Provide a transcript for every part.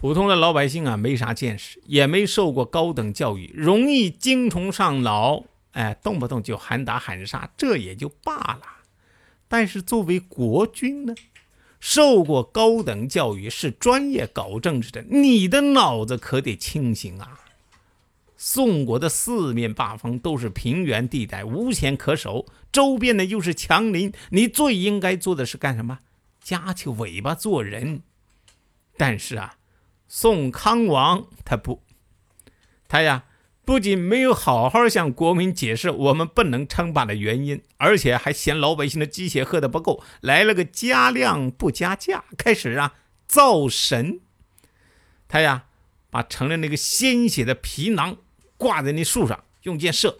普通的老百姓啊，没啥见识，也没受过高等教育，容易精虫上脑，哎，动不动就喊打喊杀，这也就罢了。但是作为国君呢，受过高等教育，是专业搞政治的，你的脑子可得清醒啊！宋国的四面八方都是平原地带，无险可守，周边呢又是强邻，你最应该做的是干什么？夹起尾巴做人。但是啊。宋康王他不，他呀不仅没有好好向国民解释我们不能称霸的原因，而且还嫌老百姓的鸡血喝的不够，来了个加量不加价，开始啊造神。他呀把盛了那个鲜血的皮囊挂在那树上，用箭射，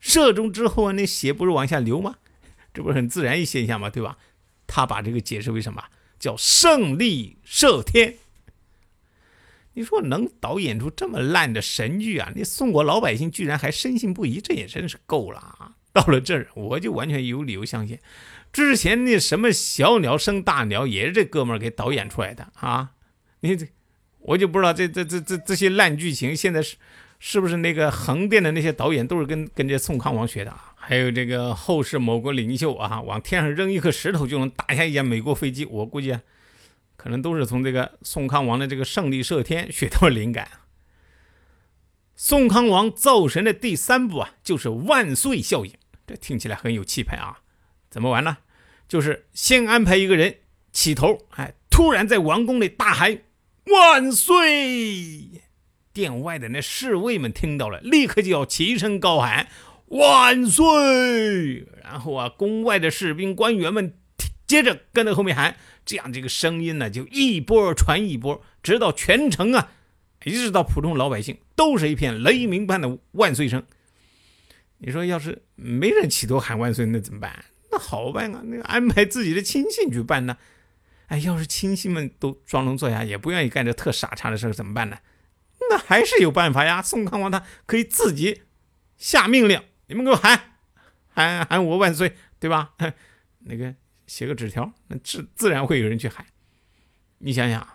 射中之后啊那血不是往下流吗？这不是很自然一现象吗？对吧？他把这个解释为什么叫胜利射天。你说能导演出这么烂的神剧啊？那宋国老百姓居然还深信不疑，这也真是够了啊！到了这儿，我就完全有理由相信，之前那什么小鸟生大鸟也是这哥们儿给导演出来的啊！你这，我就不知道这这这这这些烂剧情现在是是不是那个横店的那些导演都是跟跟这宋康王学的啊？还有这个后世某国领袖啊，往天上扔一颗石头就能打下一架美国飞机，我估计。可能都是从这个宋康王的这个胜利射天学到灵感。宋康王造神的第三步啊，就是万岁效应。这听起来很有气派啊！怎么玩呢？就是先安排一个人起头，哎，突然在王宫里大喊“万岁”，殿外的那侍卫们听到了，立刻就要齐声高喊“万岁”。然后啊，宫外的士兵官员们接着跟在后面喊。这样，这个声音呢，就一波传一波，直到全城啊，一直到普通老百姓，都是一片雷鸣般的万岁声。你说，要是没人起头喊万岁，那怎么办？那好办啊，那安排自己的亲信去办呢。哎，要是亲信们都装聋作哑，也不愿意干这特傻叉的事怎么办呢？那还是有办法呀。宋康王他可以自己下命令，你们给我喊，喊喊我万岁，对吧？那个。写个纸条，那自自然会有人去喊。你想想，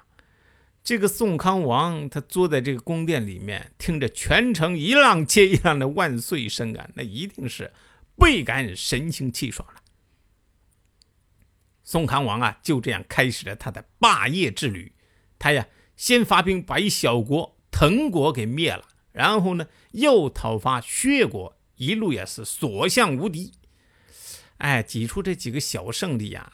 这个宋康王他坐在这个宫殿里面，听着全城一浪接一浪的万岁声啊，那一定是倍感神清气爽了。宋康王啊，就这样开始了他的霸业之旅。他呀，先发兵把一小国滕国给灭了，然后呢，又讨伐薛国，一路也是所向无敌。哎，挤出这几个小胜利呀，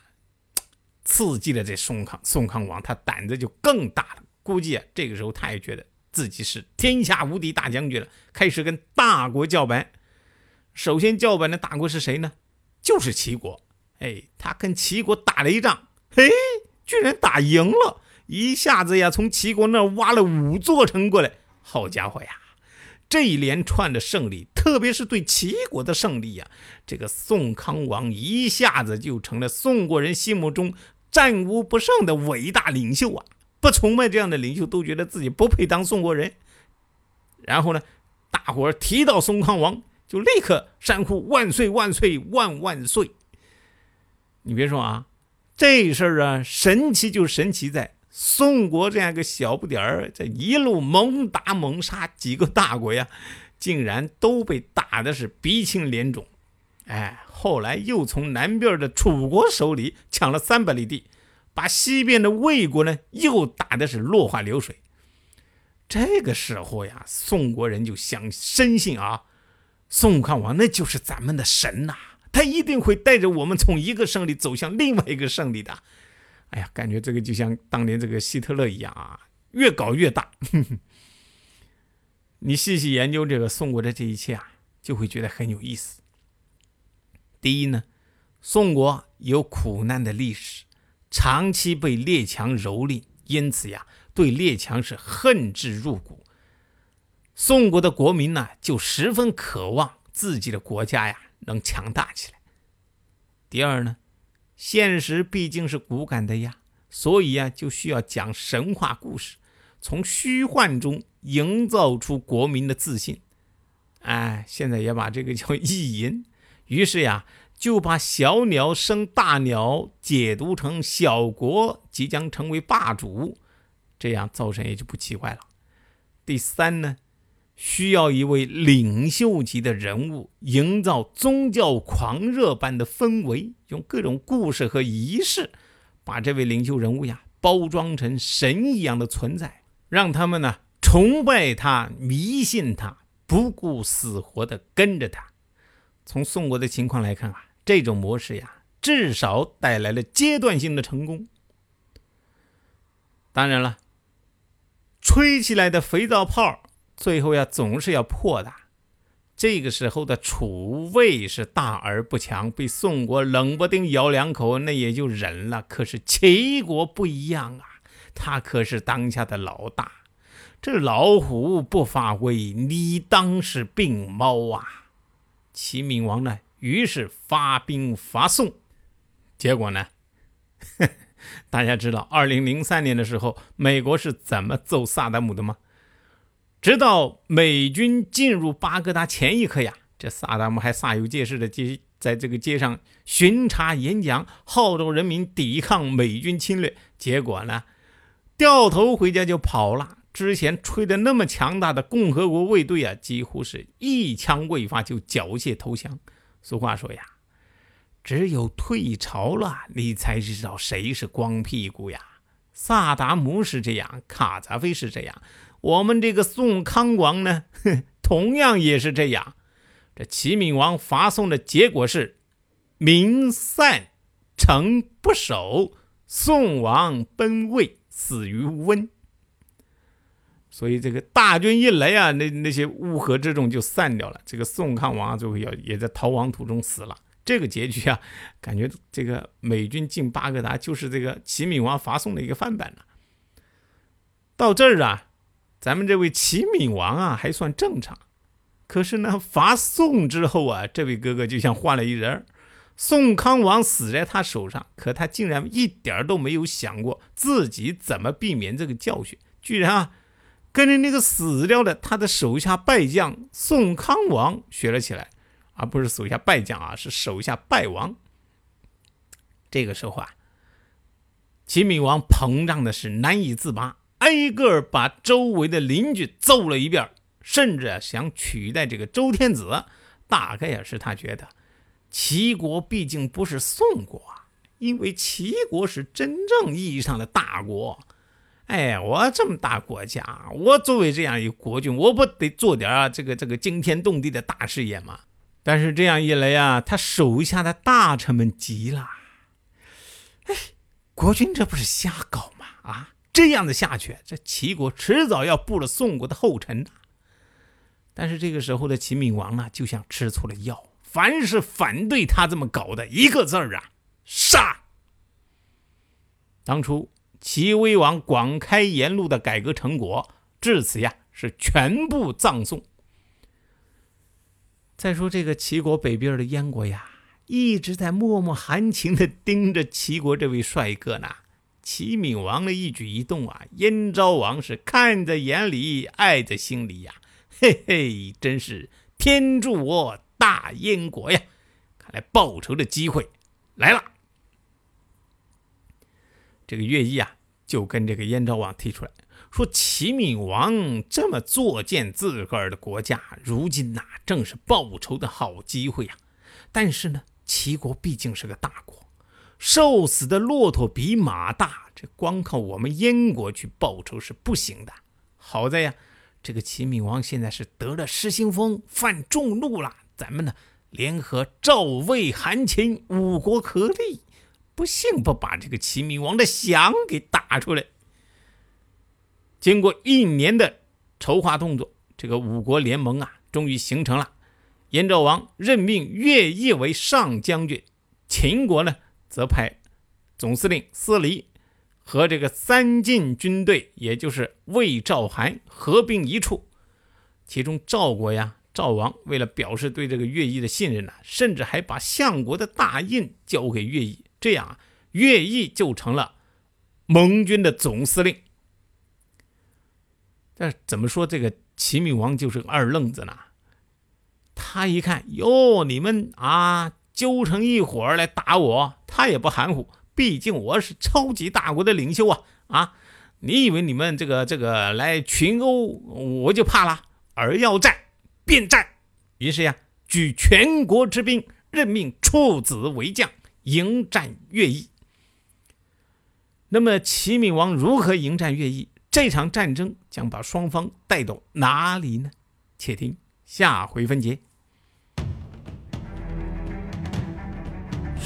刺激了这宋康宋康王，他胆子就更大了。估计啊，这个时候他也觉得自己是天下无敌大将军了，开始跟大国叫板。首先叫板的大国是谁呢？就是齐国。哎，他跟齐国打了一仗，嘿，居然打赢了，一下子呀，从齐国那挖了五座城过来。好家伙呀！这一连串的胜利，特别是对齐国的胜利呀，这个宋康王一下子就成了宋国人心目中战无不胜的伟大领袖啊！不崇拜这样的领袖，都觉得自己不配当宋国人。然后呢，大伙儿提到宋康王，就立刻山呼万岁万岁万万岁！你别说啊，这事儿啊，神奇就神奇在。宋国这样一个小不点儿，这一路猛打猛杀，几个大国呀，竟然都被打的是鼻青脸肿。哎，后来又从南边的楚国手里抢了三百里地，把西边的魏国呢又打的是落花流水。这个时候呀，宋国人就想深信啊，宋康王那就是咱们的神呐，他一定会带着我们从一个胜利走向另外一个胜利的。哎呀，感觉这个就像当年这个希特勒一样啊，越搞越大。你细细研究这个宋国的这一切啊，就会觉得很有意思。第一呢，宋国有苦难的历史，长期被列强蹂躏，因此呀，对列强是恨之入骨。宋国的国民呢就十分渴望自己的国家呀能强大起来。第二呢，现实毕竟是骨感的呀，所以呀就需要讲神话故事，从虚幻中营造出国民的自信。哎，现在也把这个叫意淫，于是呀。就把小鸟生大鸟解读成小国即将成为霸主，这样造成也就不奇怪了。第三呢，需要一位领袖级的人物，营造宗教狂热般的氛围，用各种故事和仪式，把这位领袖人物呀包装成神一样的存在，让他们呢崇拜他、迷信他，不顾死活的跟着他。从宋国的情况来看啊。这种模式呀，至少带来了阶段性的成功。当然了，吹起来的肥皂泡，最后呀总是要破的。这个时候的楚魏是大而不强，被宋国冷不丁咬两口，那也就忍了。可是齐国不一样啊，他可是当下的老大，这老虎不发威，你当是病猫啊！齐闵王呢？于是发兵伐宋，结果呢？大家知道，二零零三年的时候，美国是怎么揍萨达姆的吗？直到美军进入巴格达前一刻呀，这萨达姆还煞有介事的街在这个街上巡查演讲，号召人民抵抗美军侵略。结果呢，掉头回家就跑了。之前吹的那么强大的共和国卫队啊，几乎是一枪未发就缴械投降。俗话说呀，只有退潮了，你才知道谁是光屁股呀。萨达姆是这样，卡扎菲是这样，我们这个宋康王呢，同样也是这样。这齐闵王伐宋的结果是民散，城不守，宋王奔魏，死于温。所以这个大军一来啊，那那些乌合之众就散掉了。这个宋康王最后也也在逃亡途中死了。这个结局啊，感觉这个美军进巴格达就是这个齐闵王伐宋的一个翻版了。到这儿啊，咱们这位齐闵王啊还算正常。可是呢，伐宋之后啊，这位哥哥就像换了一人。宋康王死在他手上，可他竟然一点都没有想过自己怎么避免这个教训，居然啊。跟着那个死掉的他的手下败将宋康王学了起来，而不是手下败将啊，是手下败王。这个时候啊，齐闵王膨胀的是难以自拔，挨个把周围的邻居揍了一遍，甚至想取代这个周天子。大概也是他觉得齐国毕竟不是宋国啊，因为齐国是真正意义上的大国。哎，我这么大国家，我作为这样一个国君，我不得做点啊这个这个惊天动地的大事业吗？但是这样一来呀，他手下的大臣们急了。哎，国君这不是瞎搞吗？啊，这样的下去，这齐国迟早要步了宋国的后尘的。但是这个时候的齐闵王呢，就像吃错了药，凡是反对他这么搞的，一个字儿啊，杀。当初。齐威王广开言路的改革成果，至此呀是全部葬送。再说这个齐国北边的燕国呀，一直在默默含情的盯着齐国这位帅哥呢。齐闵王的一举一动啊，燕昭王是看在眼里，爱在心里呀。嘿嘿，真是天助我大燕国呀！看来报仇的机会来了。这个乐毅啊，就跟这个燕昭王提出来说：“齐闵王这么作践自个儿的国家，如今呐，正是报仇的好机会呀。但是呢，齐国毕竟是个大国，瘦死的骆驼比马大，这光靠我们燕国去报仇是不行的。好在呀，这个齐闵王现在是得了失心疯，犯众怒了。咱们呢，联合赵、魏、韩、秦五国合力。”不信不把这个齐闵王的降给打出来。经过一年的筹划动作，这个五国联盟啊，终于形成了。燕昭王任命乐毅为上将军，秦国呢则派总司令司离和这个三晋军队，也就是魏、赵、韩合并一处。其中赵国呀，赵王为了表示对这个乐毅的信任呢，甚至还把相国的大印交给乐毅，这样啊乐毅就成了盟军的总司令。但怎么说这个齐闵王就是个二愣子呢？他一看哟，你们啊揪成一伙来打我，他也不含糊，毕竟我是超级大国的领袖啊啊！你以为你们这个这个来群殴我就怕了？而要战便战。于是呀，举全国之兵，任命处子为将，迎战乐毅。那么齐闵王如何迎战乐毅？这场战争将把双方带到哪里呢？且听下回分解。